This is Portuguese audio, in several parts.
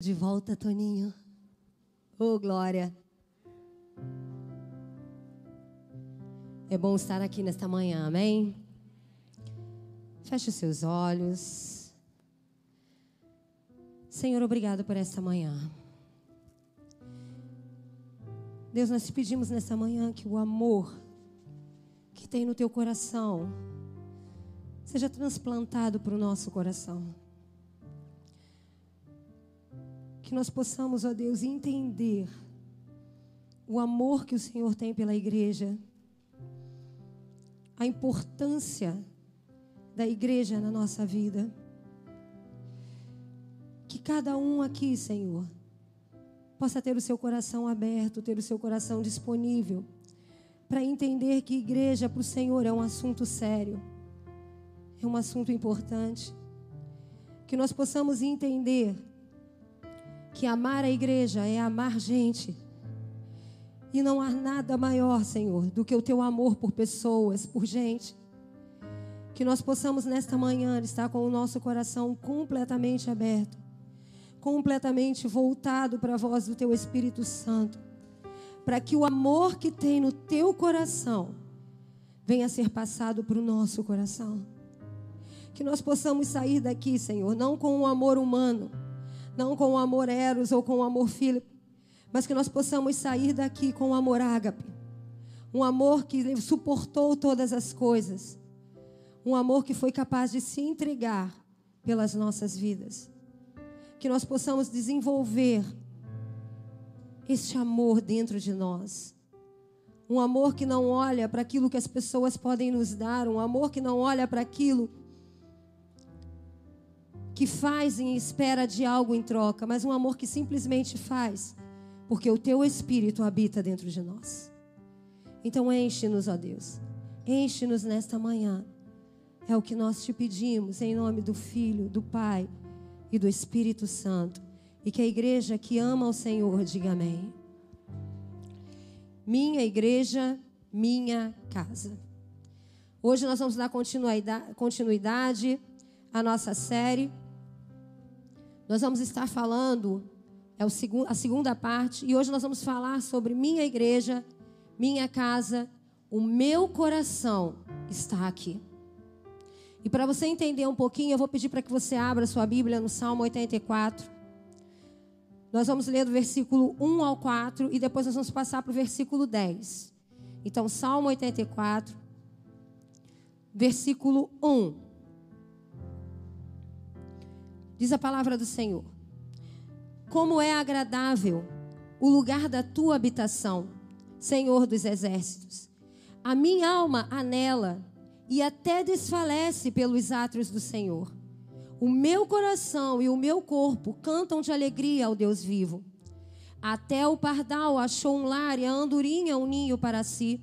De volta, Toninho. Oh, glória. É bom estar aqui nesta manhã, amém? Feche os seus olhos. Senhor, obrigado por esta manhã. Deus, nós te pedimos nesta manhã que o amor que tem no teu coração seja transplantado para o nosso coração. Que nós possamos, ó Deus, entender o amor que o Senhor tem pela igreja, a importância da igreja na nossa vida. Que cada um aqui, Senhor, possa ter o seu coração aberto, ter o seu coração disponível para entender que igreja para o Senhor é um assunto sério, é um assunto importante. Que nós possamos entender que amar a igreja é amar gente. E não há nada maior, Senhor, do que o teu amor por pessoas, por gente. Que nós possamos nesta manhã estar com o nosso coração completamente aberto, completamente voltado para a voz do teu Espírito Santo, para que o amor que tem no teu coração venha a ser passado para o nosso coração. Que nós possamos sair daqui, Senhor, não com um amor humano, não com o amor eros ou com o amor filho, mas que nós possamos sair daqui com o amor ágape. Um amor que suportou todas as coisas. Um amor que foi capaz de se entregar pelas nossas vidas. Que nós possamos desenvolver este amor dentro de nós. Um amor que não olha para aquilo que as pessoas podem nos dar, um amor que não olha para aquilo que faz em espera de algo em troca, mas um amor que simplesmente faz, porque o teu espírito habita dentro de nós. Então enche-nos, ó Deus. Enche-nos nesta manhã. É o que nós te pedimos em nome do Filho, do Pai e do Espírito Santo. E que a igreja que ama o Senhor diga amém. Minha igreja, minha casa. Hoje nós vamos dar continuidade à nossa série nós vamos estar falando, é a segunda parte, e hoje nós vamos falar sobre minha igreja, minha casa, o meu coração está aqui. E para você entender um pouquinho, eu vou pedir para que você abra sua Bíblia no Salmo 84. Nós vamos ler do versículo 1 ao 4 e depois nós vamos passar para o versículo 10. Então, Salmo 84, versículo 1. Diz a palavra do Senhor: Como é agradável o lugar da tua habitação, Senhor dos exércitos. A minha alma anela e até desfalece pelos átrios do Senhor. O meu coração e o meu corpo cantam de alegria ao Deus vivo. Até o pardal achou um lar e a andorinha um ninho para si,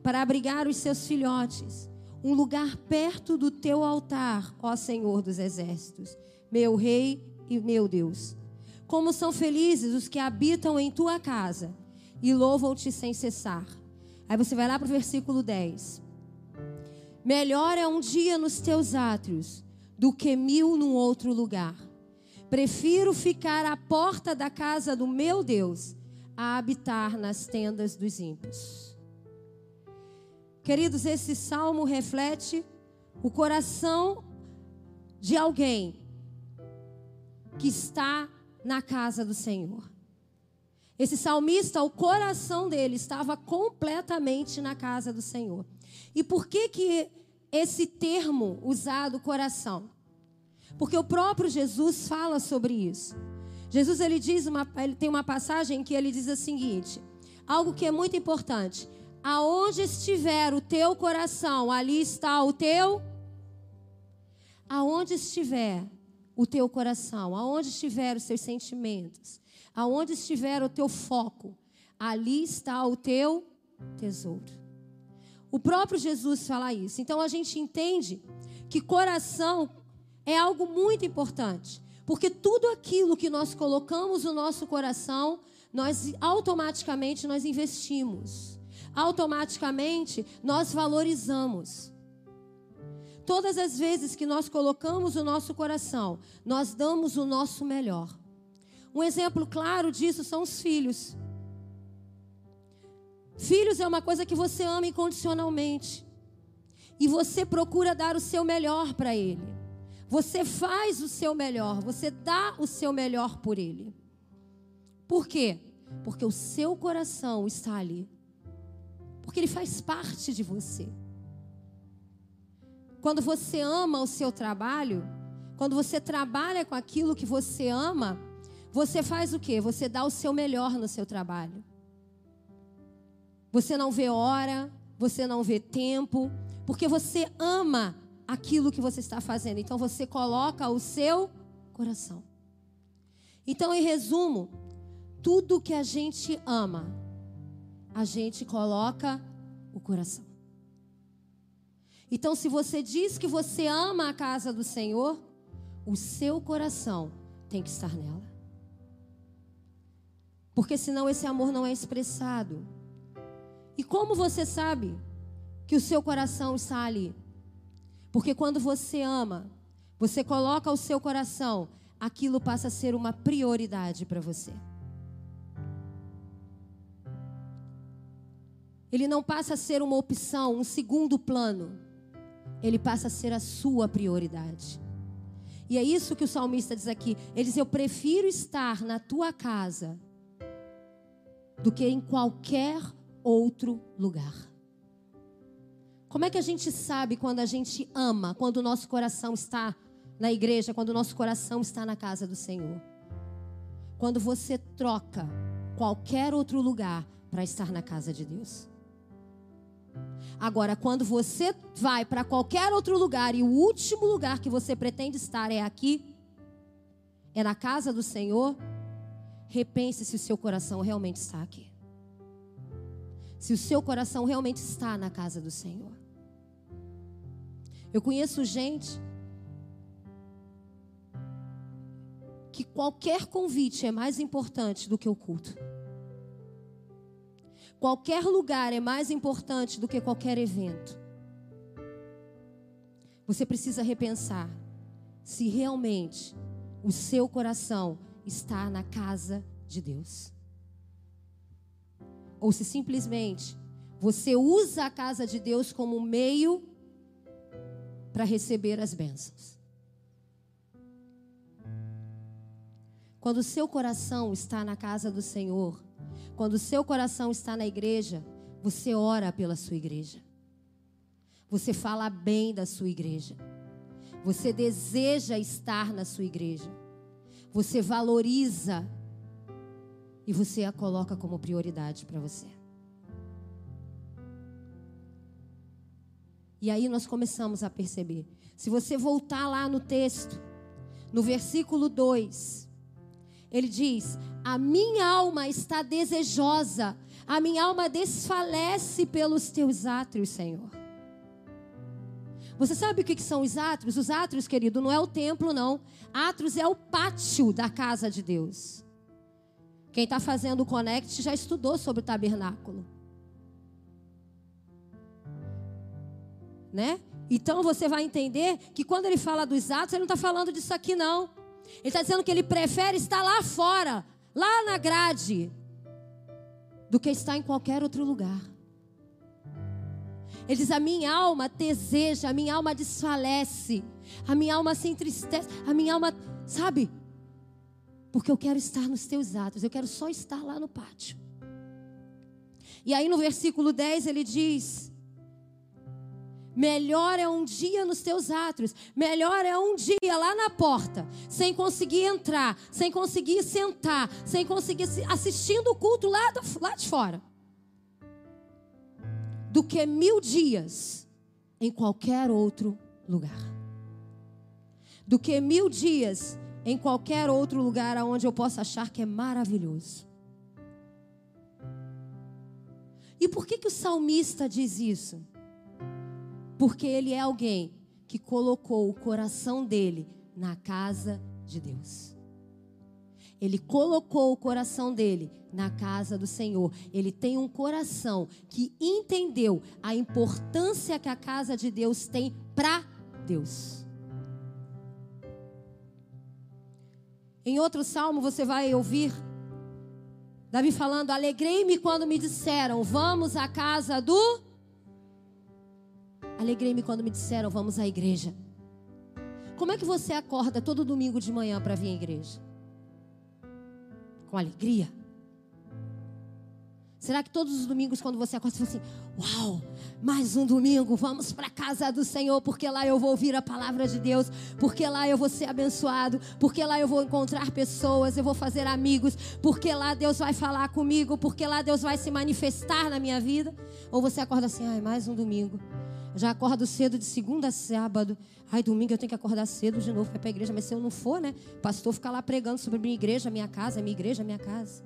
para abrigar os seus filhotes, um lugar perto do teu altar, ó Senhor dos exércitos meu Rei e meu Deus. Como são felizes os que habitam em tua casa e louvam-te sem cessar. Aí você vai lá para o versículo 10. Melhor é um dia nos teus átrios do que mil num outro lugar. Prefiro ficar à porta da casa do meu Deus a habitar nas tendas dos ímpios. Queridos, esse salmo reflete o coração de alguém que está na casa do Senhor. Esse salmista, o coração dele estava completamente na casa do Senhor. E por que que esse termo usado coração? Porque o próprio Jesus fala sobre isso. Jesus ele diz uma, ele tem uma passagem que ele diz o seguinte: algo que é muito importante. Aonde estiver o teu coração, ali está o teu. Aonde estiver o teu coração, aonde estiver os seus sentimentos, aonde estiver o teu foco, ali está o teu tesouro. O próprio Jesus fala isso. Então a gente entende que coração é algo muito importante, porque tudo aquilo que nós colocamos no nosso coração, nós automaticamente nós investimos. Automaticamente nós valorizamos. Todas as vezes que nós colocamos o nosso coração, nós damos o nosso melhor. Um exemplo claro disso são os filhos. Filhos é uma coisa que você ama incondicionalmente. E você procura dar o seu melhor para ele. Você faz o seu melhor, você dá o seu melhor por ele. Por quê? Porque o seu coração está ali. Porque ele faz parte de você. Quando você ama o seu trabalho, quando você trabalha com aquilo que você ama, você faz o quê? Você dá o seu melhor no seu trabalho. Você não vê hora, você não vê tempo, porque você ama aquilo que você está fazendo. Então você coloca o seu coração. Então, em resumo, tudo que a gente ama, a gente coloca o coração. Então, se você diz que você ama a casa do Senhor, o seu coração tem que estar nela. Porque senão esse amor não é expressado. E como você sabe que o seu coração está ali? Porque quando você ama, você coloca o seu coração, aquilo passa a ser uma prioridade para você. Ele não passa a ser uma opção, um segundo plano. Ele passa a ser a sua prioridade. E é isso que o salmista diz aqui. Ele diz: Eu prefiro estar na tua casa do que em qualquer outro lugar. Como é que a gente sabe quando a gente ama, quando o nosso coração está na igreja, quando o nosso coração está na casa do Senhor? Quando você troca qualquer outro lugar para estar na casa de Deus. Agora, quando você vai para qualquer outro lugar e o último lugar que você pretende estar é aqui, é na casa do Senhor, repense se o seu coração realmente está aqui. Se o seu coração realmente está na casa do Senhor. Eu conheço gente que qualquer convite é mais importante do que o culto. Qualquer lugar é mais importante do que qualquer evento. Você precisa repensar se realmente o seu coração está na casa de Deus. Ou se simplesmente você usa a casa de Deus como meio para receber as bênçãos. Quando o seu coração está na casa do Senhor, quando o seu coração está na igreja, você ora pela sua igreja. Você fala bem da sua igreja. Você deseja estar na sua igreja. Você valoriza e você a coloca como prioridade para você. E aí nós começamos a perceber. Se você voltar lá no texto, no versículo 2, ele diz: A minha alma está desejosa, a minha alma desfalece pelos teus átrios, Senhor. Você sabe o que são os átrios? Os átrios, querido, não é o templo, não. Átrios é o pátio da casa de Deus. Quem está fazendo o Connect já estudou sobre o tabernáculo. Né? Então você vai entender que quando ele fala dos atos, ele não está falando disso aqui, não. Ele está dizendo que ele prefere estar lá fora, lá na grade, do que estar em qualquer outro lugar. Ele diz: A minha alma deseja, a minha alma desfalece, a minha alma se entristece, a minha alma, sabe? Porque eu quero estar nos teus atos, eu quero só estar lá no pátio. E aí no versículo 10 ele diz: Melhor é um dia nos teus átrios. Melhor é um dia lá na porta, sem conseguir entrar, sem conseguir sentar, sem conseguir assistindo o culto lá, do, lá de fora. Do que mil dias em qualquer outro lugar. Do que mil dias em qualquer outro lugar onde eu possa achar que é maravilhoso. E por que, que o salmista diz isso? Porque ele é alguém que colocou o coração dele na casa de Deus. Ele colocou o coração dele na casa do Senhor. Ele tem um coração que entendeu a importância que a casa de Deus tem para Deus. Em outro salmo você vai ouvir Davi falando: Alegrei-me quando me disseram, vamos à casa do. Alegrei-me quando me disseram, vamos à igreja. Como é que você acorda todo domingo de manhã para vir à igreja? Com alegria? Será que todos os domingos, quando você acorda, você fala assim: Uau, mais um domingo, vamos para a casa do Senhor, porque lá eu vou ouvir a palavra de Deus, porque lá eu vou ser abençoado, porque lá eu vou encontrar pessoas, eu vou fazer amigos, porque lá Deus vai falar comigo, porque lá Deus vai se manifestar na minha vida? Ou você acorda assim: Ai, mais um domingo. Já acordo cedo de segunda a sábado. Ai, domingo eu tenho que acordar cedo de novo para ir para a igreja. Mas se eu não for, né? O pastor fica lá pregando sobre minha igreja, minha casa, minha igreja, minha casa.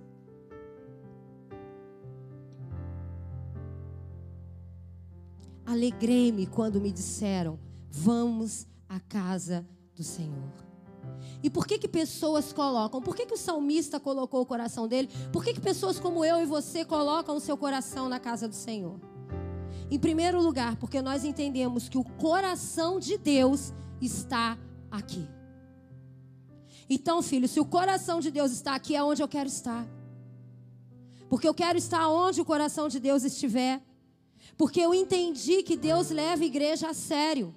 Alegrei-me quando me disseram: Vamos à casa do Senhor. E por que que pessoas colocam? Por que que o salmista colocou o coração dele? Por que que pessoas como eu e você colocam o seu coração na casa do Senhor? Em primeiro lugar, porque nós entendemos que o coração de Deus está aqui. Então, filho, se o coração de Deus está aqui, é onde eu quero estar. Porque eu quero estar onde o coração de Deus estiver. Porque eu entendi que Deus leva a igreja a sério.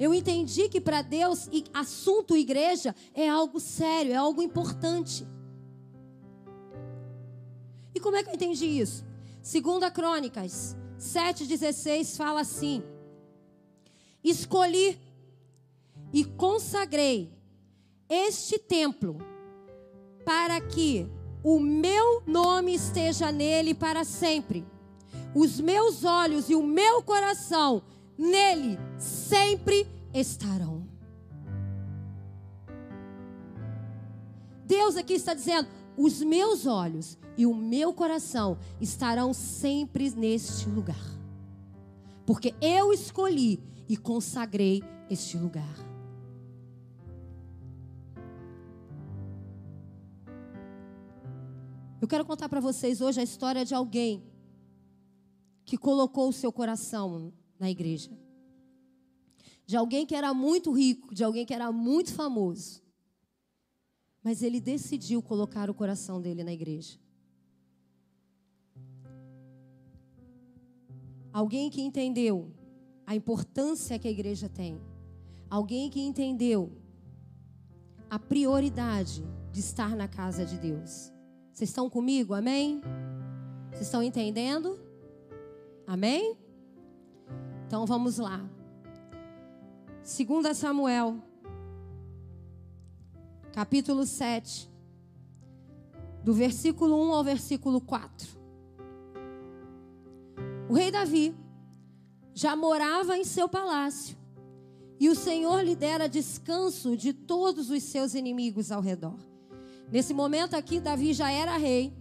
Eu entendi que para Deus, assunto igreja é algo sério, é algo importante. E como é que eu entendi isso? Segunda Crônicas 7,16 fala assim: Escolhi e consagrei este templo para que o meu nome esteja nele para sempre os meus olhos e o meu coração nele sempre estarão. Deus aqui está dizendo: os meus olhos e o meu coração estarão sempre neste lugar, porque eu escolhi e consagrei este lugar. Eu quero contar para vocês hoje a história de alguém que colocou o seu coração na igreja. De alguém que era muito rico, de alguém que era muito famoso. Mas ele decidiu colocar o coração dele na igreja. Alguém que entendeu a importância que a igreja tem. Alguém que entendeu a prioridade de estar na casa de Deus. Vocês estão comigo? Amém? Vocês estão entendendo? Amém? Então vamos lá. 2 Samuel, capítulo 7, do versículo 1 ao versículo 4. O rei Davi já morava em seu palácio, e o Senhor lhe dera descanso de todos os seus inimigos ao redor. Nesse momento aqui, Davi já era rei,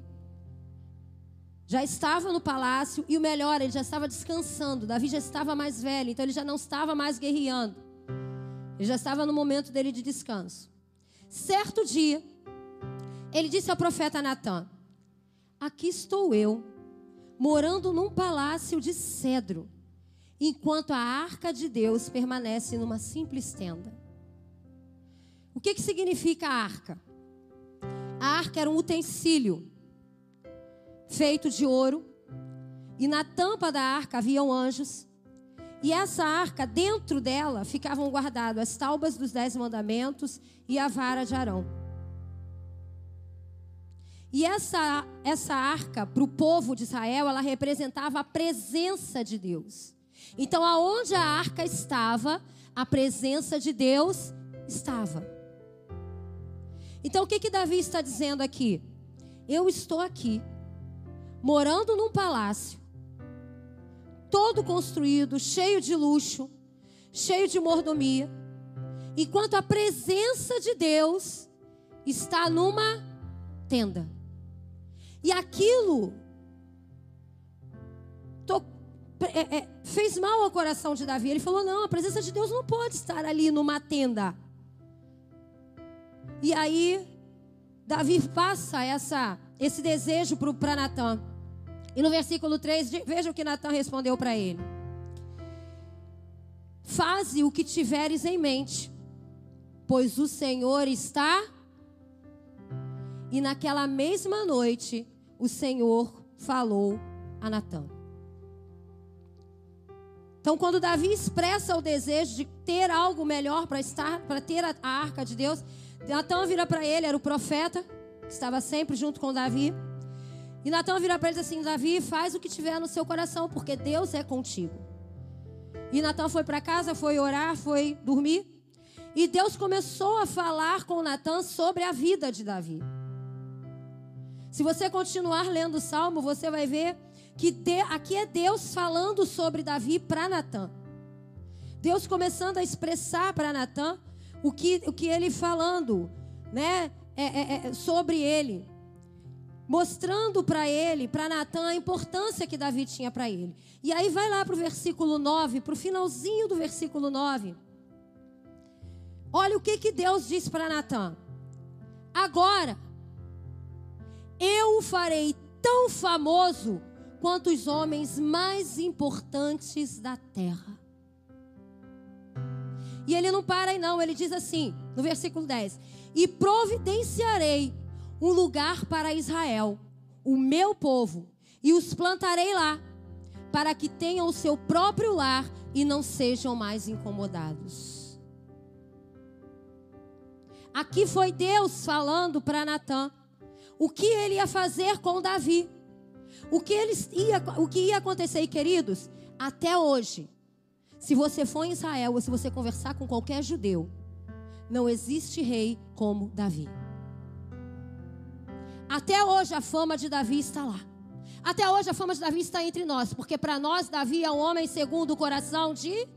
já estava no palácio e o melhor, ele já estava descansando. Davi já estava mais velho, então ele já não estava mais guerreando. Ele já estava no momento dele de descanso. Certo dia, ele disse ao profeta Natan: Aqui estou eu, morando num palácio de cedro, enquanto a arca de Deus permanece numa simples tenda. O que, que significa a arca? A arca era um utensílio feito de ouro, e na tampa da arca haviam anjos. E essa arca, dentro dela, ficavam guardadas as taubas dos dez mandamentos e a vara de Arão. E essa, essa arca, para o povo de Israel, ela representava a presença de Deus. Então, aonde a arca estava, a presença de Deus estava. Então, o que, que Davi está dizendo aqui? Eu estou aqui morando num palácio, todo construído, cheio de luxo, cheio de mordomia, enquanto a presença de Deus está numa tenda. E aquilo to, é, é, fez mal ao coração de Davi. Ele falou: não, a presença de Deus não pode estar ali numa tenda. E aí, Davi passa essa, esse desejo para Natan. E no versículo 3, veja o que Natan respondeu para ele: Faze o que tiveres em mente, pois o Senhor está. E naquela mesma noite, o Senhor falou a Natã. Então, quando Davi expressa o desejo de ter algo melhor para estar, para ter a, a arca de Deus, Natã vira para ele, era o profeta, que estava sempre junto com Davi. E Natã vira para ele assim: Davi, faz o que tiver no seu coração, porque Deus é contigo. E Natã foi para casa, foi orar, foi dormir. E Deus começou a falar com Natã sobre a vida de Davi. Se você continuar lendo o salmo, você vai ver que de, aqui é Deus falando sobre Davi para Natã. Deus começando a expressar para Natã o que, o que ele falando, né, é, é, é, sobre ele, mostrando para ele, para Natã, a importância que Davi tinha para ele. E aí vai lá para o versículo 9, para o finalzinho do versículo 9. Olha o que, que Deus disse para Natã. Agora, eu o farei tão famoso quanto os homens mais importantes da terra. E ele não para aí, não, ele diz assim, no versículo 10: E providenciarei um lugar para Israel, o meu povo, e os plantarei lá, para que tenham o seu próprio lar e não sejam mais incomodados. Aqui foi Deus falando para Natã o que ele ia fazer com Davi. O que, eles ia, o que ia acontecer, queridos, até hoje, se você for em Israel ou se você conversar com qualquer judeu, não existe rei como Davi. Até hoje a fama de Davi está lá. Até hoje a fama de Davi está entre nós, porque para nós Davi é um homem segundo o coração de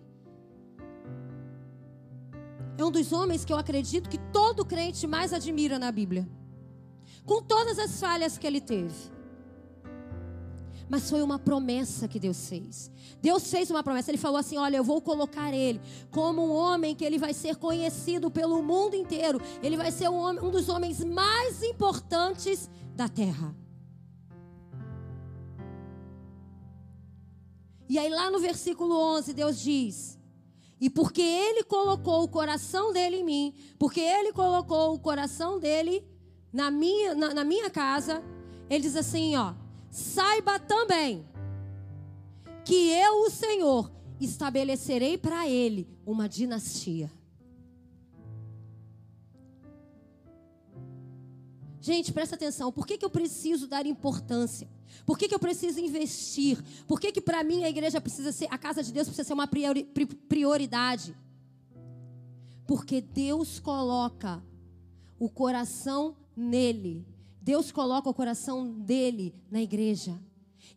é um dos homens que eu acredito que todo crente mais admira na Bíblia. Com todas as falhas que ele teve mas foi uma promessa que Deus fez. Deus fez uma promessa. Ele falou assim: Olha, eu vou colocar ele como um homem que ele vai ser conhecido pelo mundo inteiro. Ele vai ser um, homem, um dos homens mais importantes da terra. E aí, lá no versículo 11, Deus diz: E porque ele colocou o coração dele em mim, porque ele colocou o coração dele na minha, na, na minha casa, ele diz assim: Ó saiba também que eu, o Senhor, estabelecerei para ele uma dinastia. Gente, presta atenção. Por que, que eu preciso dar importância? Por que, que eu preciso investir? Por que, que para mim a igreja precisa ser, a casa de Deus precisa ser uma prioridade? Porque Deus coloca o coração nele Deus coloca o coração dele na igreja.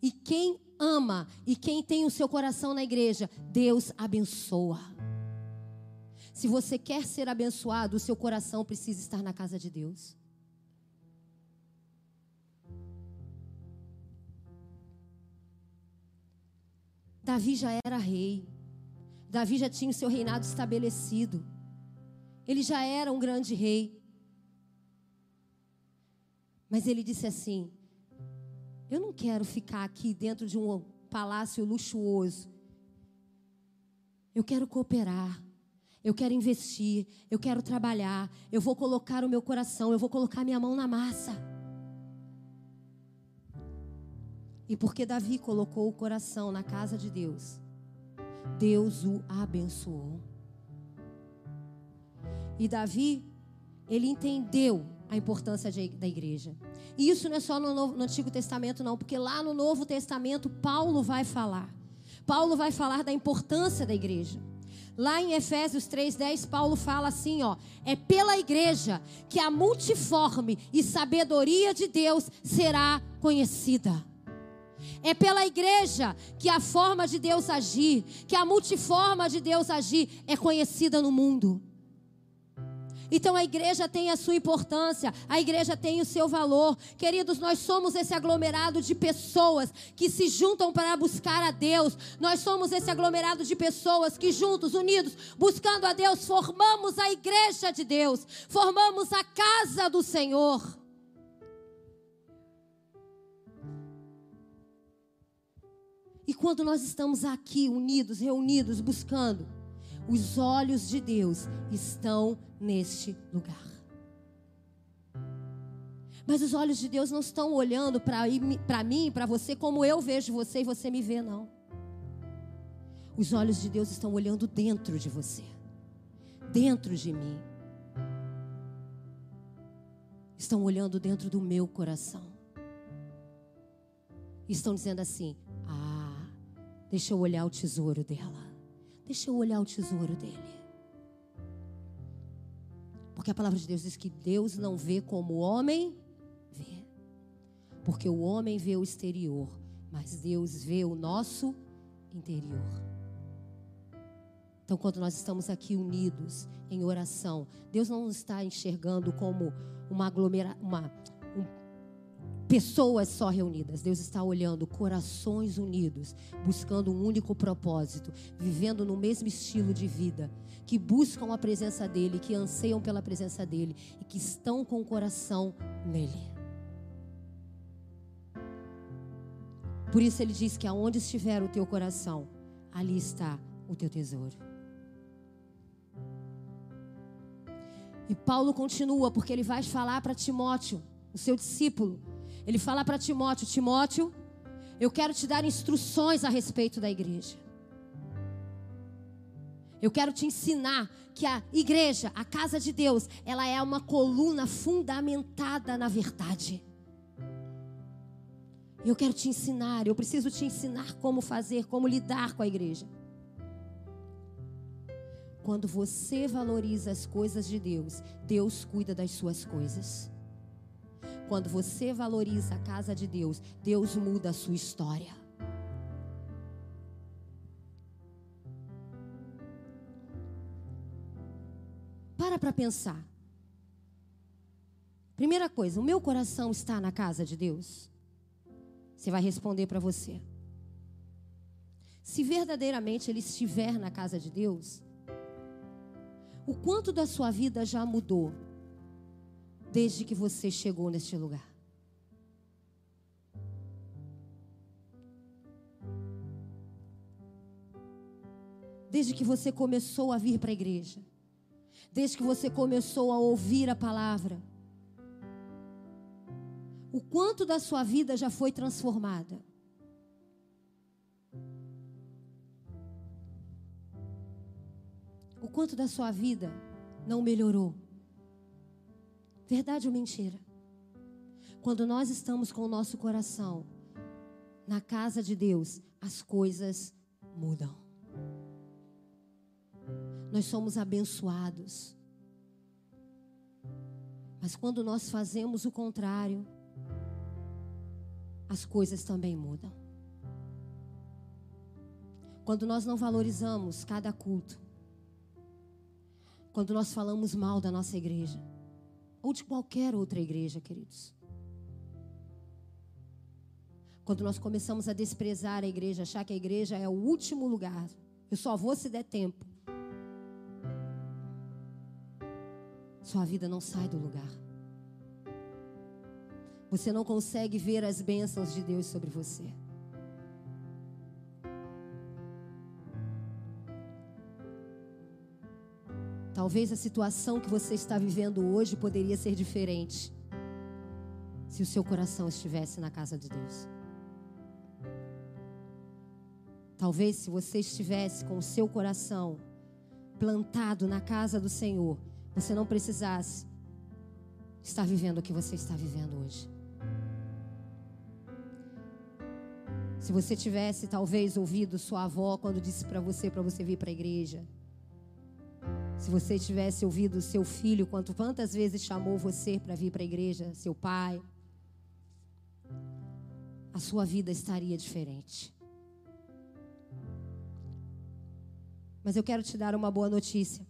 E quem ama e quem tem o seu coração na igreja, Deus abençoa. Se você quer ser abençoado, o seu coração precisa estar na casa de Deus. Davi já era rei. Davi já tinha o seu reinado estabelecido. Ele já era um grande rei. Mas ele disse assim: Eu não quero ficar aqui dentro de um palácio luxuoso. Eu quero cooperar. Eu quero investir. Eu quero trabalhar. Eu vou colocar o meu coração. Eu vou colocar minha mão na massa. E porque Davi colocou o coração na casa de Deus, Deus o abençoou. E Davi, ele entendeu a importância de, da igreja. E isso não é só no, Novo, no Antigo Testamento, não, porque lá no Novo Testamento Paulo vai falar. Paulo vai falar da importância da igreja. Lá em Efésios 3:10, Paulo fala assim, ó: "É pela igreja que a multiforme e sabedoria de Deus será conhecida." É pela igreja que a forma de Deus agir, que a multiforma de Deus agir é conhecida no mundo. Então a igreja tem a sua importância, a igreja tem o seu valor. Queridos, nós somos esse aglomerado de pessoas que se juntam para buscar a Deus. Nós somos esse aglomerado de pessoas que juntos, unidos, buscando a Deus, formamos a igreja de Deus, formamos a casa do Senhor. E quando nós estamos aqui unidos, reunidos, buscando, Os olhos de Deus estão neste lugar. Mas os olhos de Deus não estão olhando para mim, para você, como eu vejo você e você me vê, não. Os olhos de Deus estão olhando dentro de você, dentro de mim. Estão olhando dentro do meu coração. Estão dizendo assim: Ah, deixa eu olhar o tesouro dela. Deixa eu olhar o tesouro dele. Porque a palavra de Deus diz que Deus não vê como o homem vê. Porque o homem vê o exterior, mas Deus vê o nosso interior. Então, quando nós estamos aqui unidos em oração, Deus não nos está enxergando como uma aglomeração, uma, pessoas só reunidas. Deus está olhando corações unidos, buscando um único propósito, vivendo no mesmo estilo de vida, que buscam a presença dele, que anseiam pela presença dele e que estão com o coração nele. Por isso ele diz que aonde estiver o teu coração, ali está o teu tesouro. E Paulo continua, porque ele vai falar para Timóteo, o seu discípulo, ele fala para Timóteo: Timóteo, eu quero te dar instruções a respeito da igreja. Eu quero te ensinar que a igreja, a casa de Deus, ela é uma coluna fundamentada na verdade. Eu quero te ensinar, eu preciso te ensinar como fazer, como lidar com a igreja. Quando você valoriza as coisas de Deus, Deus cuida das suas coisas. Quando você valoriza a casa de Deus, Deus muda a sua história. Para para pensar. Primeira coisa, o meu coração está na casa de Deus? Você vai responder para você. Se verdadeiramente ele estiver na casa de Deus, o quanto da sua vida já mudou desde que você chegou neste lugar. Desde que você começou a vir para a igreja. Desde que você começou a ouvir a palavra. O quanto da sua vida já foi transformada? O quanto da sua vida não melhorou? Verdade ou mentira? Quando nós estamos com o nosso coração na casa de Deus, as coisas mudam. Nós somos abençoados. Mas quando nós fazemos o contrário, as coisas também mudam. Quando nós não valorizamos cada culto, quando nós falamos mal da nossa igreja, ou de qualquer outra igreja, queridos. Quando nós começamos a desprezar a igreja, achar que a igreja é o último lugar, eu só vou se der tempo. Sua vida não sai do lugar. Você não consegue ver as bênçãos de Deus sobre você. Talvez a situação que você está vivendo hoje poderia ser diferente se o seu coração estivesse na casa de Deus. Talvez se você estivesse com o seu coração plantado na casa do Senhor, você não precisasse estar vivendo o que você está vivendo hoje. Se você tivesse talvez ouvido sua avó quando disse para você para você vir para a igreja, se você tivesse ouvido seu filho, quanto quantas vezes chamou você para vir para a igreja, seu pai, a sua vida estaria diferente. Mas eu quero te dar uma boa notícia.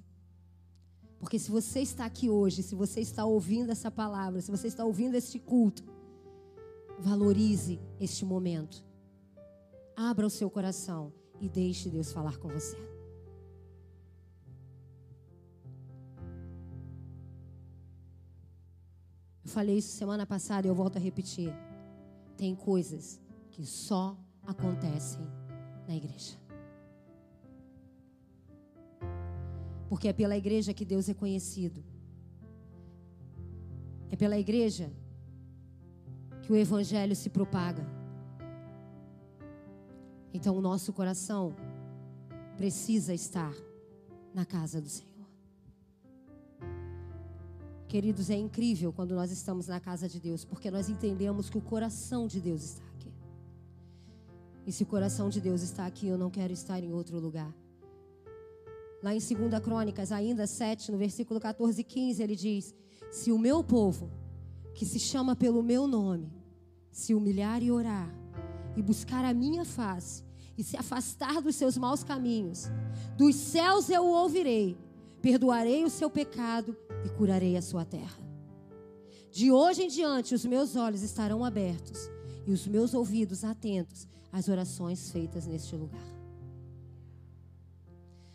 Porque se você está aqui hoje, se você está ouvindo essa palavra, se você está ouvindo este culto, valorize este momento. Abra o seu coração e deixe Deus falar com você. Falei isso semana passada e eu volto a repetir. Tem coisas que só acontecem na igreja. Porque é pela igreja que Deus é conhecido. É pela igreja que o evangelho se propaga. Então o nosso coração precisa estar na casa do Senhor. Queridos, é incrível quando nós estamos na casa de Deus, porque nós entendemos que o coração de Deus está aqui. E se o coração de Deus está aqui, eu não quero estar em outro lugar. Lá em 2 Crônicas, ainda 7, no versículo 14 e 15, ele diz: Se o meu povo, que se chama pelo meu nome, se humilhar e orar, e buscar a minha face, e se afastar dos seus maus caminhos, dos céus eu o ouvirei, perdoarei o seu pecado e curarei a sua terra. De hoje em diante, os meus olhos estarão abertos e os meus ouvidos atentos às orações feitas neste lugar.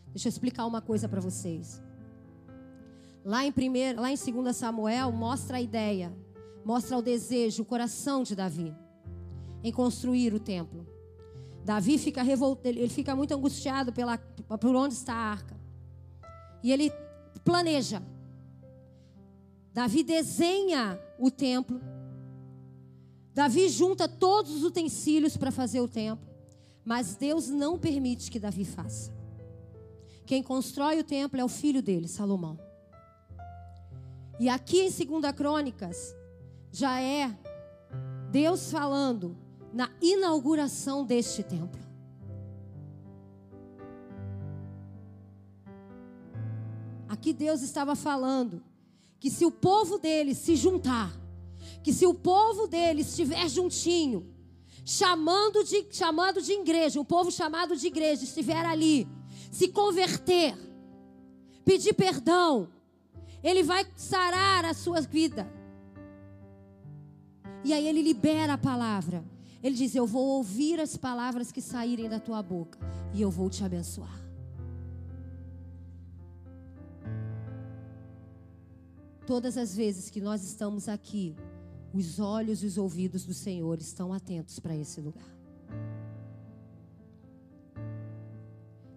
Deixa eu explicar uma coisa para vocês. Lá em, primeiro, lá em 2 Samuel, mostra a ideia, mostra o desejo, o coração de Davi em construir o templo. Davi fica revoltado, ele fica muito angustiado pela, por onde está a arca. E ele planeja. Davi desenha o templo. Davi junta todos os utensílios para fazer o templo. Mas Deus não permite que Davi faça. Quem constrói o templo é o filho dele, Salomão. E aqui em 2 Crônicas, já é Deus falando na inauguração deste templo. Aqui Deus estava falando que se o povo dele se juntar, que se o povo dele estiver juntinho, chamando de, chamando de igreja, um povo chamado de igreja estiver ali, se converter, pedir perdão, ele vai sarar a sua vida. E aí ele libera a palavra. Ele diz: Eu vou ouvir as palavras que saírem da tua boca e eu vou te abençoar. Todas as vezes que nós estamos aqui, os olhos e os ouvidos do Senhor estão atentos para esse lugar.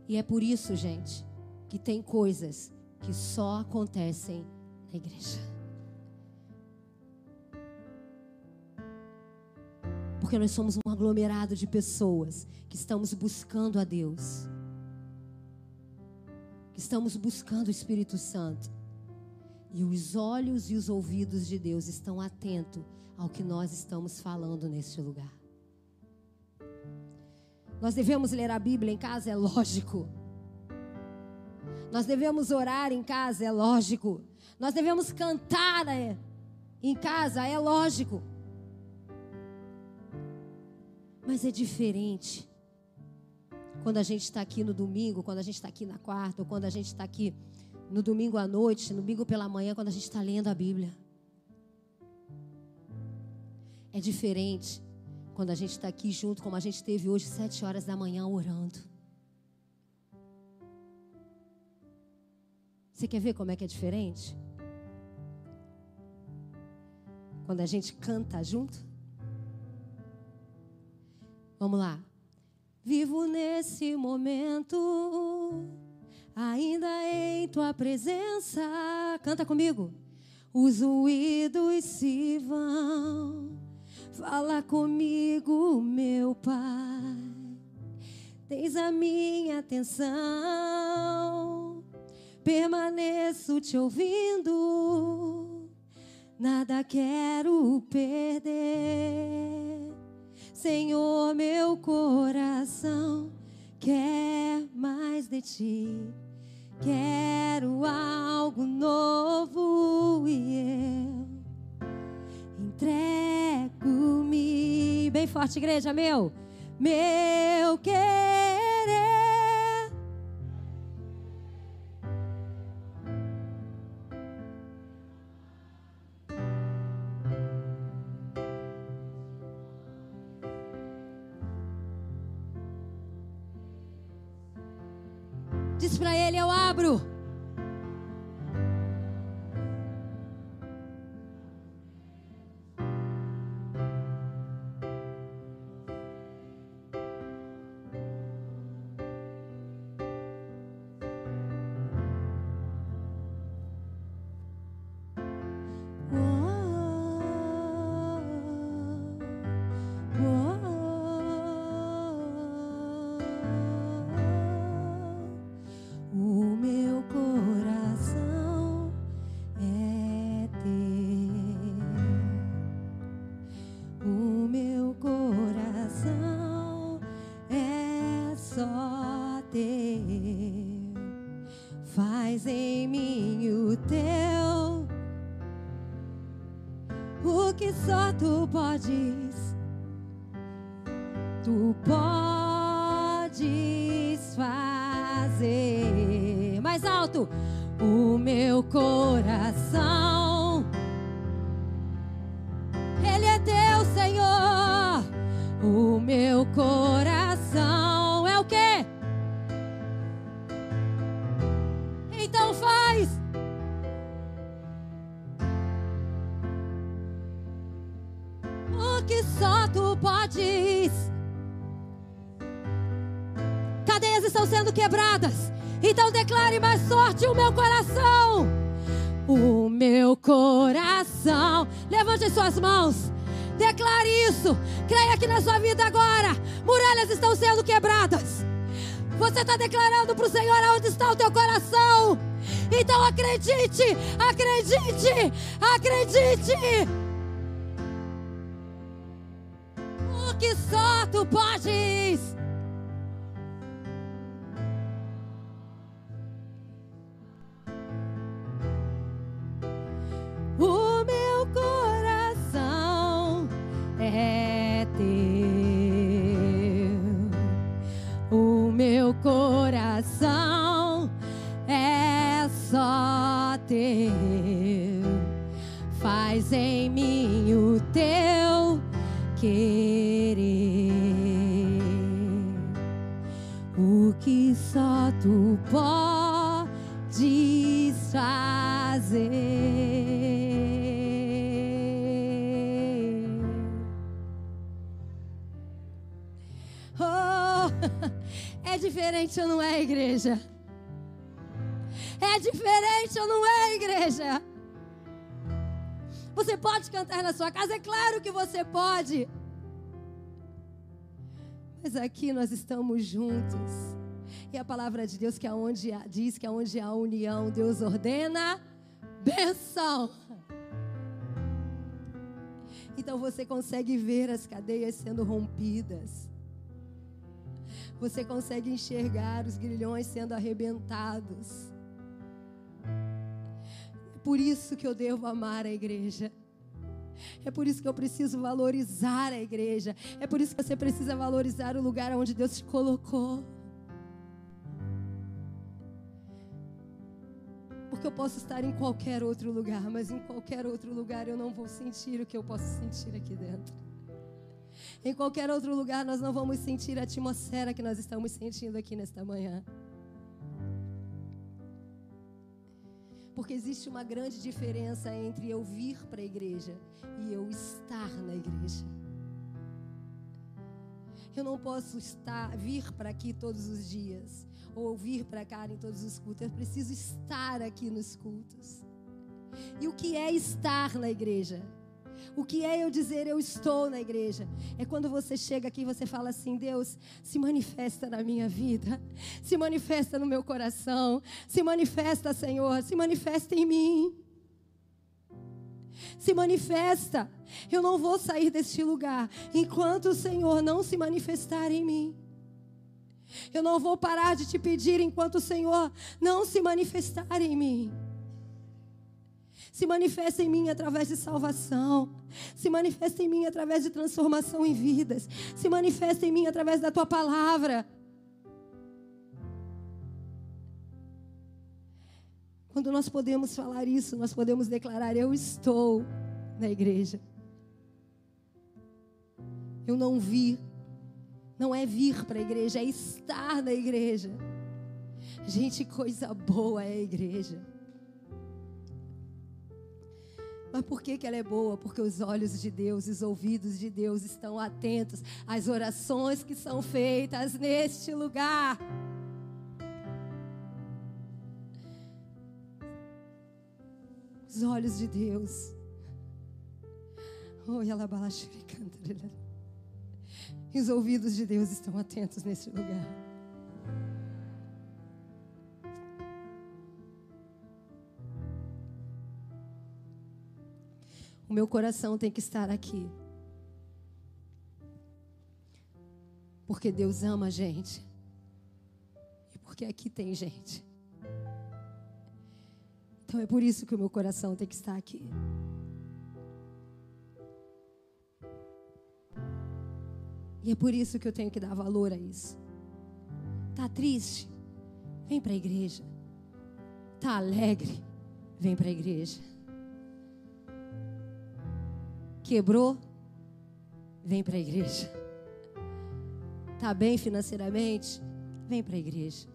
E é por isso, gente, que tem coisas que só acontecem na igreja. Porque nós somos um aglomerado de pessoas que estamos buscando a Deus. Que estamos buscando o Espírito Santo. E os olhos e os ouvidos de Deus estão atentos ao que nós estamos falando neste lugar. Nós devemos ler a Bíblia em casa, é lógico. Nós devemos orar em casa, é lógico. Nós devemos cantar é, em casa, é lógico. Mas é diferente quando a gente está aqui no domingo, quando a gente está aqui na quarta, ou quando a gente está aqui no domingo à noite, no domingo pela manhã, quando a gente está lendo a Bíblia. É diferente quando a gente está aqui junto, como a gente esteve hoje, sete horas da manhã, orando. Você quer ver como é que é diferente? Quando a gente canta junto? Vamos lá. Vivo nesse momento, ainda em tua presença. Canta comigo. Os ruídos se vão. Fala comigo, meu Pai. Tens a minha atenção. Permaneço te ouvindo. Nada quero perder. Senhor, meu coração quer mais de ti. Quero algo novo e eu entrego-me. Bem forte, igreja, meu. Meu querer abro. Suas mãos. Declare isso. Creia que na sua vida agora muralhas estão sendo quebradas. Você está declarando para o Senhor aonde está o teu coração. Então acredite, acredite, acredite. O que só tu podes. Casa? É claro que você pode. Mas aqui nós estamos juntos. E a palavra de Deus que aonde há- diz que aonde há união, Deus ordena benção. Então você consegue ver as cadeias sendo rompidas. Você consegue enxergar os grilhões sendo arrebentados. É por isso que eu devo amar a igreja. É por isso que eu preciso valorizar a igreja. É por isso que você precisa valorizar o lugar onde Deus te colocou. Porque eu posso estar em qualquer outro lugar, mas em qualquer outro lugar eu não vou sentir o que eu posso sentir aqui dentro. Em qualquer outro lugar nós não vamos sentir a atmosfera que nós estamos sentindo aqui nesta manhã. Porque existe uma grande diferença entre eu vir para a igreja e eu estar na igreja. Eu não posso estar, vir para aqui todos os dias ou vir para cá em todos os cultos. Eu preciso estar aqui nos cultos. E o que é estar na igreja? O que é eu dizer eu estou na igreja? É quando você chega aqui e você fala assim: Deus, se manifesta na minha vida, se manifesta no meu coração, se manifesta, Senhor, se manifesta em mim. Se manifesta. Eu não vou sair deste lugar enquanto o Senhor não se manifestar em mim. Eu não vou parar de te pedir enquanto o Senhor não se manifestar em mim. Se manifesta em mim através de salvação. Se manifesta em mim através de transformação em vidas. Se manifesta em mim através da tua palavra. Quando nós podemos falar isso, nós podemos declarar: Eu estou na igreja. Eu não vi. Não é vir para a igreja, é estar na igreja. Gente, coisa boa é a igreja. Mas por que, que ela é boa? Porque os olhos de Deus, os ouvidos de Deus estão atentos às orações que são feitas neste lugar. Os olhos de Deus. E os ouvidos de Deus estão atentos neste lugar. O meu coração tem que estar aqui. Porque Deus ama a gente. E porque aqui tem gente. Então é por isso que o meu coração tem que estar aqui. E é por isso que eu tenho que dar valor a isso. Tá triste? Vem para a igreja. Tá alegre? Vem para a igreja. Quebrou? Vem para a igreja. Tá bem financeiramente? Vem para a igreja.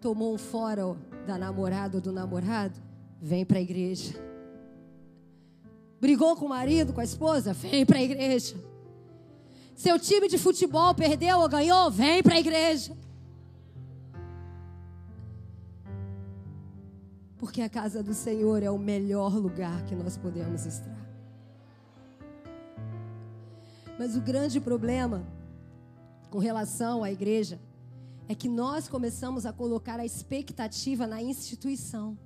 Tomou um fora da namorada ou do namorado? Vem para a igreja. Brigou com o marido, com a esposa? Vem para a igreja. Seu time de futebol perdeu ou ganhou? Vem para a igreja. Porque a casa do Senhor é o melhor lugar que nós podemos estar. Mas o grande problema com relação à igreja é que nós começamos a colocar a expectativa na instituição.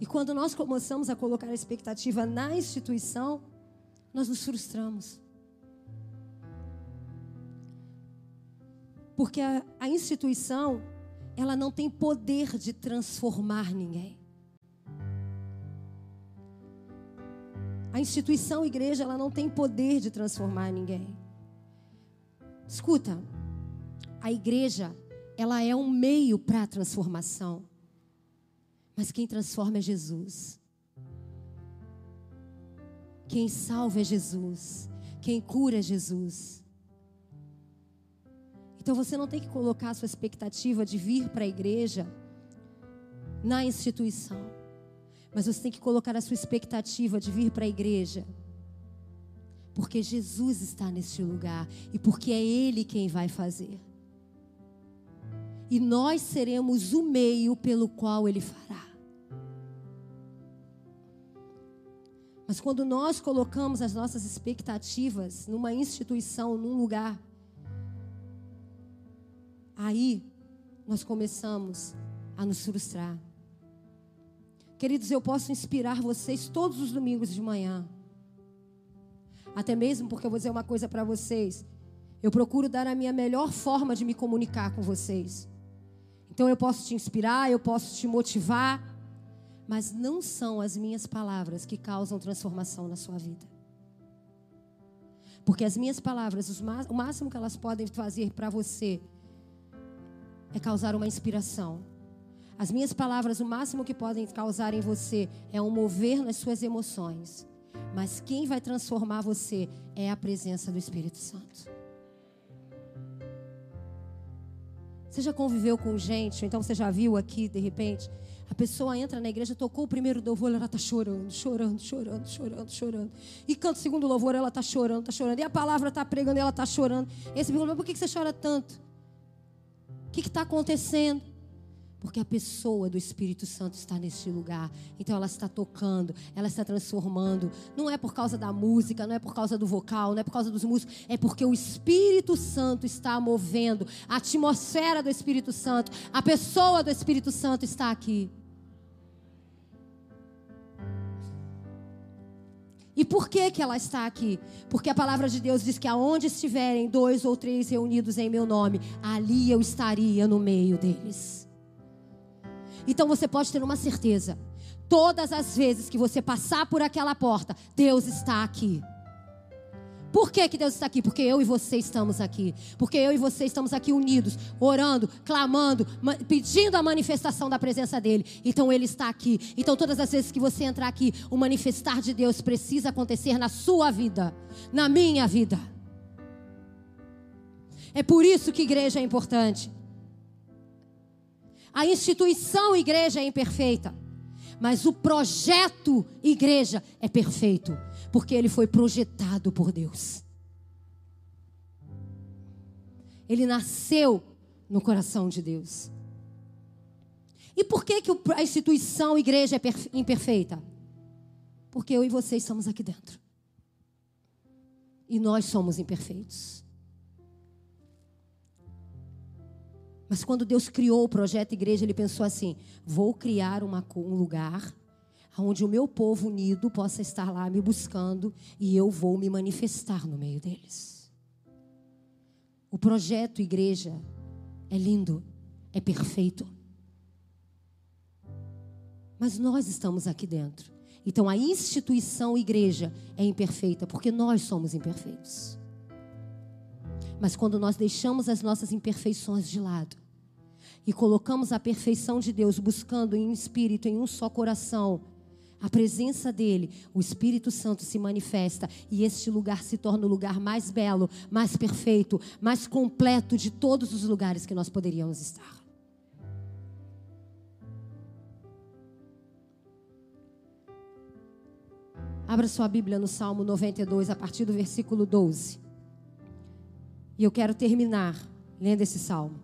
E quando nós começamos a colocar a expectativa na instituição, nós nos frustramos. Porque a, a instituição, ela não tem poder de transformar ninguém. A instituição igreja, ela não tem poder de transformar ninguém. Escuta, a igreja, ela é um meio para a transformação. Mas quem transforma é Jesus. Quem salva é Jesus. Quem cura é Jesus. Então você não tem que colocar a sua expectativa de vir para a igreja na instituição. Mas você tem que colocar a sua expectativa de vir para a igreja. Porque Jesus está neste lugar e porque é Ele quem vai fazer. E nós seremos o meio pelo qual Ele fará. Mas quando nós colocamos as nossas expectativas numa instituição, num lugar, aí nós começamos a nos frustrar. Queridos, eu posso inspirar vocês todos os domingos de manhã. Até mesmo porque eu vou dizer uma coisa para vocês. Eu procuro dar a minha melhor forma de me comunicar com vocês. Então eu posso te inspirar, eu posso te motivar, mas não são as minhas palavras que causam transformação na sua vida. Porque as minhas palavras, o máximo que elas podem fazer para você é causar uma inspiração. As minhas palavras, o máximo que podem causar em você é um mover nas suas emoções. Mas quem vai transformar você é a presença do Espírito Santo. Você já conviveu com gente, então você já viu aqui, de repente, a pessoa entra na igreja, tocou o primeiro louvor, ela está chorando, chorando, chorando, chorando, chorando. E canta o segundo louvor, ela está chorando, está chorando. E a palavra está pregando, ela está chorando. E esse pergunta, por que você chora tanto? Que está acontecendo? Porque a pessoa do Espírito Santo está neste lugar. Então ela está tocando, ela está transformando. Não é por causa da música, não é por causa do vocal, não é por causa dos músicos. É porque o Espírito Santo está movendo. A atmosfera do Espírito Santo, a pessoa do Espírito Santo está aqui. E por que, que ela está aqui? Porque a palavra de Deus diz que aonde estiverem dois ou três reunidos em meu nome, ali eu estaria no meio deles. Então você pode ter uma certeza: todas as vezes que você passar por aquela porta, Deus está aqui. Por que, que Deus está aqui? Porque eu e você estamos aqui. Porque eu e você estamos aqui unidos, orando, clamando, pedindo a manifestação da presença dEle. Então Ele está aqui. Então, todas as vezes que você entrar aqui, o manifestar de Deus precisa acontecer na sua vida, na minha vida. É por isso que igreja é importante. A instituição igreja é imperfeita, mas o projeto igreja é perfeito, porque ele foi projetado por Deus. Ele nasceu no coração de Deus. E por que, que a instituição igreja é imperfeita? Porque eu e você estamos aqui dentro. E nós somos imperfeitos. Mas quando Deus criou o projeto igreja, Ele pensou assim: vou criar uma, um lugar onde o meu povo unido possa estar lá me buscando e eu vou me manifestar no meio deles. O projeto igreja é lindo, é perfeito. Mas nós estamos aqui dentro. Então a instituição igreja é imperfeita, porque nós somos imperfeitos. Mas quando nós deixamos as nossas imperfeições de lado e colocamos a perfeição de Deus, buscando em um espírito, em um só coração, a presença dele, o Espírito Santo se manifesta e este lugar se torna o lugar mais belo, mais perfeito, mais completo de todos os lugares que nós poderíamos estar. Abra sua Bíblia no Salmo 92, a partir do versículo 12. E eu quero terminar lendo esse salmo.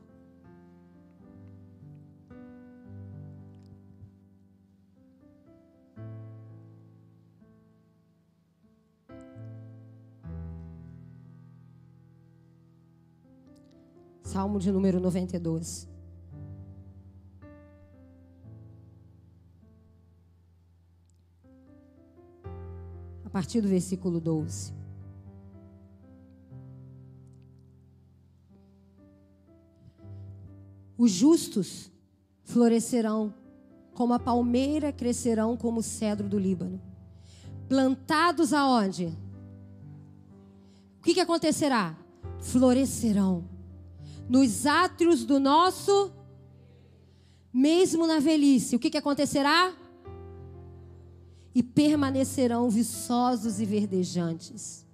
Salmo de número 92. a partir do versículo 12. Os justos florescerão como a palmeira, crescerão como o cedro do Líbano. Plantados aonde? O que, que acontecerá? Florescerão nos átrios do nosso, mesmo na velhice. O que, que acontecerá? e permanecerão viçosos e verdejantes.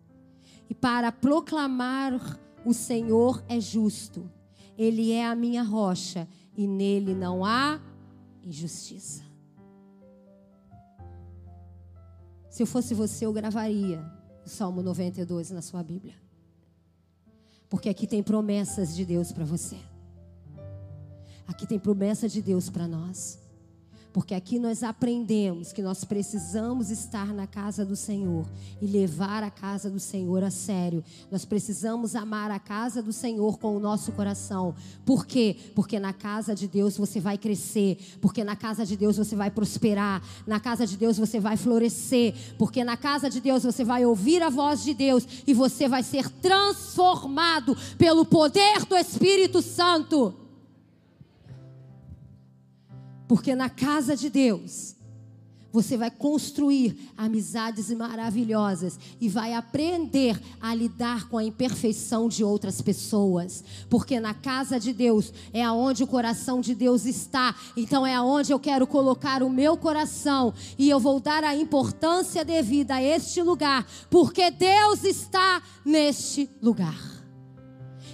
E para proclamar o Senhor é justo, Ele é a minha rocha e nele não há injustiça. Se eu fosse você, eu gravaria o Salmo 92 na sua Bíblia. Porque aqui tem promessas de Deus para você. Aqui tem promessa de Deus para nós. Porque aqui nós aprendemos que nós precisamos estar na casa do Senhor e levar a casa do Senhor a sério. Nós precisamos amar a casa do Senhor com o nosso coração. Por quê? Porque na casa de Deus você vai crescer. Porque na casa de Deus você vai prosperar. Na casa de Deus você vai florescer. Porque na casa de Deus você vai ouvir a voz de Deus e você vai ser transformado pelo poder do Espírito Santo. Porque na casa de Deus, você vai construir amizades maravilhosas e vai aprender a lidar com a imperfeição de outras pessoas, porque na casa de Deus é aonde o coração de Deus está. Então é aonde eu quero colocar o meu coração e eu vou dar a importância devida a este lugar, porque Deus está neste lugar.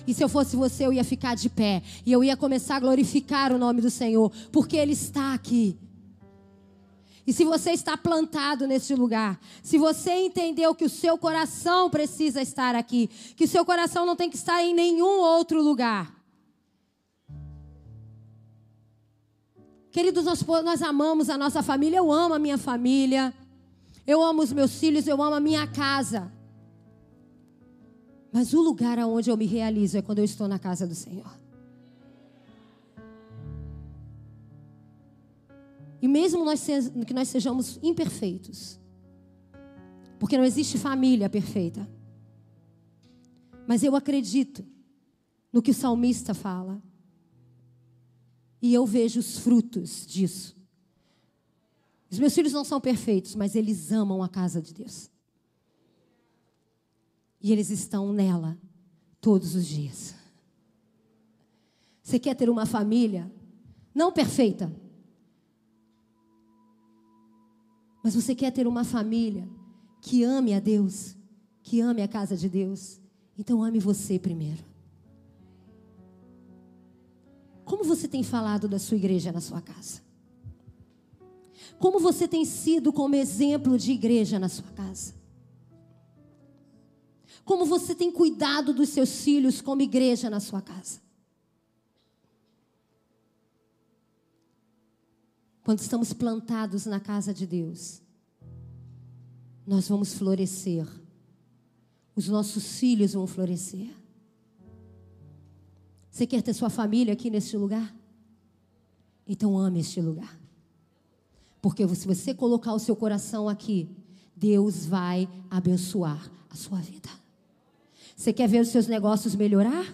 E se eu fosse você, eu ia ficar de pé. E eu ia começar a glorificar o nome do Senhor. Porque Ele está aqui. E se você está plantado neste lugar, se você entendeu que o seu coração precisa estar aqui, que o seu coração não tem que estar em nenhum outro lugar. Queridos, nós, nós amamos a nossa família, eu amo a minha família, eu amo os meus filhos, eu amo a minha casa. Mas o lugar aonde eu me realizo é quando eu estou na casa do Senhor. E mesmo nós que nós sejamos imperfeitos, porque não existe família perfeita. Mas eu acredito no que o salmista fala. E eu vejo os frutos disso. Os meus filhos não são perfeitos, mas eles amam a casa de Deus. E eles estão nela todos os dias. Você quer ter uma família não perfeita, mas você quer ter uma família que ame a Deus, que ame a casa de Deus. Então ame você primeiro. Como você tem falado da sua igreja na sua casa? Como você tem sido como exemplo de igreja na sua casa? Como você tem cuidado dos seus filhos como igreja na sua casa? Quando estamos plantados na casa de Deus, nós vamos florescer. Os nossos filhos vão florescer. Você quer ter sua família aqui neste lugar? Então ame este lugar. Porque se você colocar o seu coração aqui, Deus vai abençoar a sua vida. Você quer ver os seus negócios melhorar?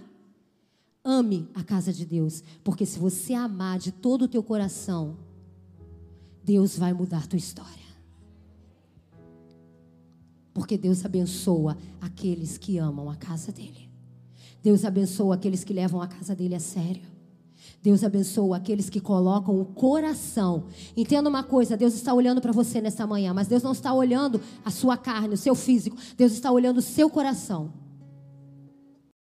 Ame a casa de Deus, porque se você amar de todo o teu coração, Deus vai mudar a tua história. Porque Deus abençoa aqueles que amam a casa dele. Deus abençoa aqueles que levam a casa dele a sério. Deus abençoa aqueles que colocam o coração. Entenda uma coisa: Deus está olhando para você nessa manhã, mas Deus não está olhando a sua carne, o seu físico. Deus está olhando o seu coração.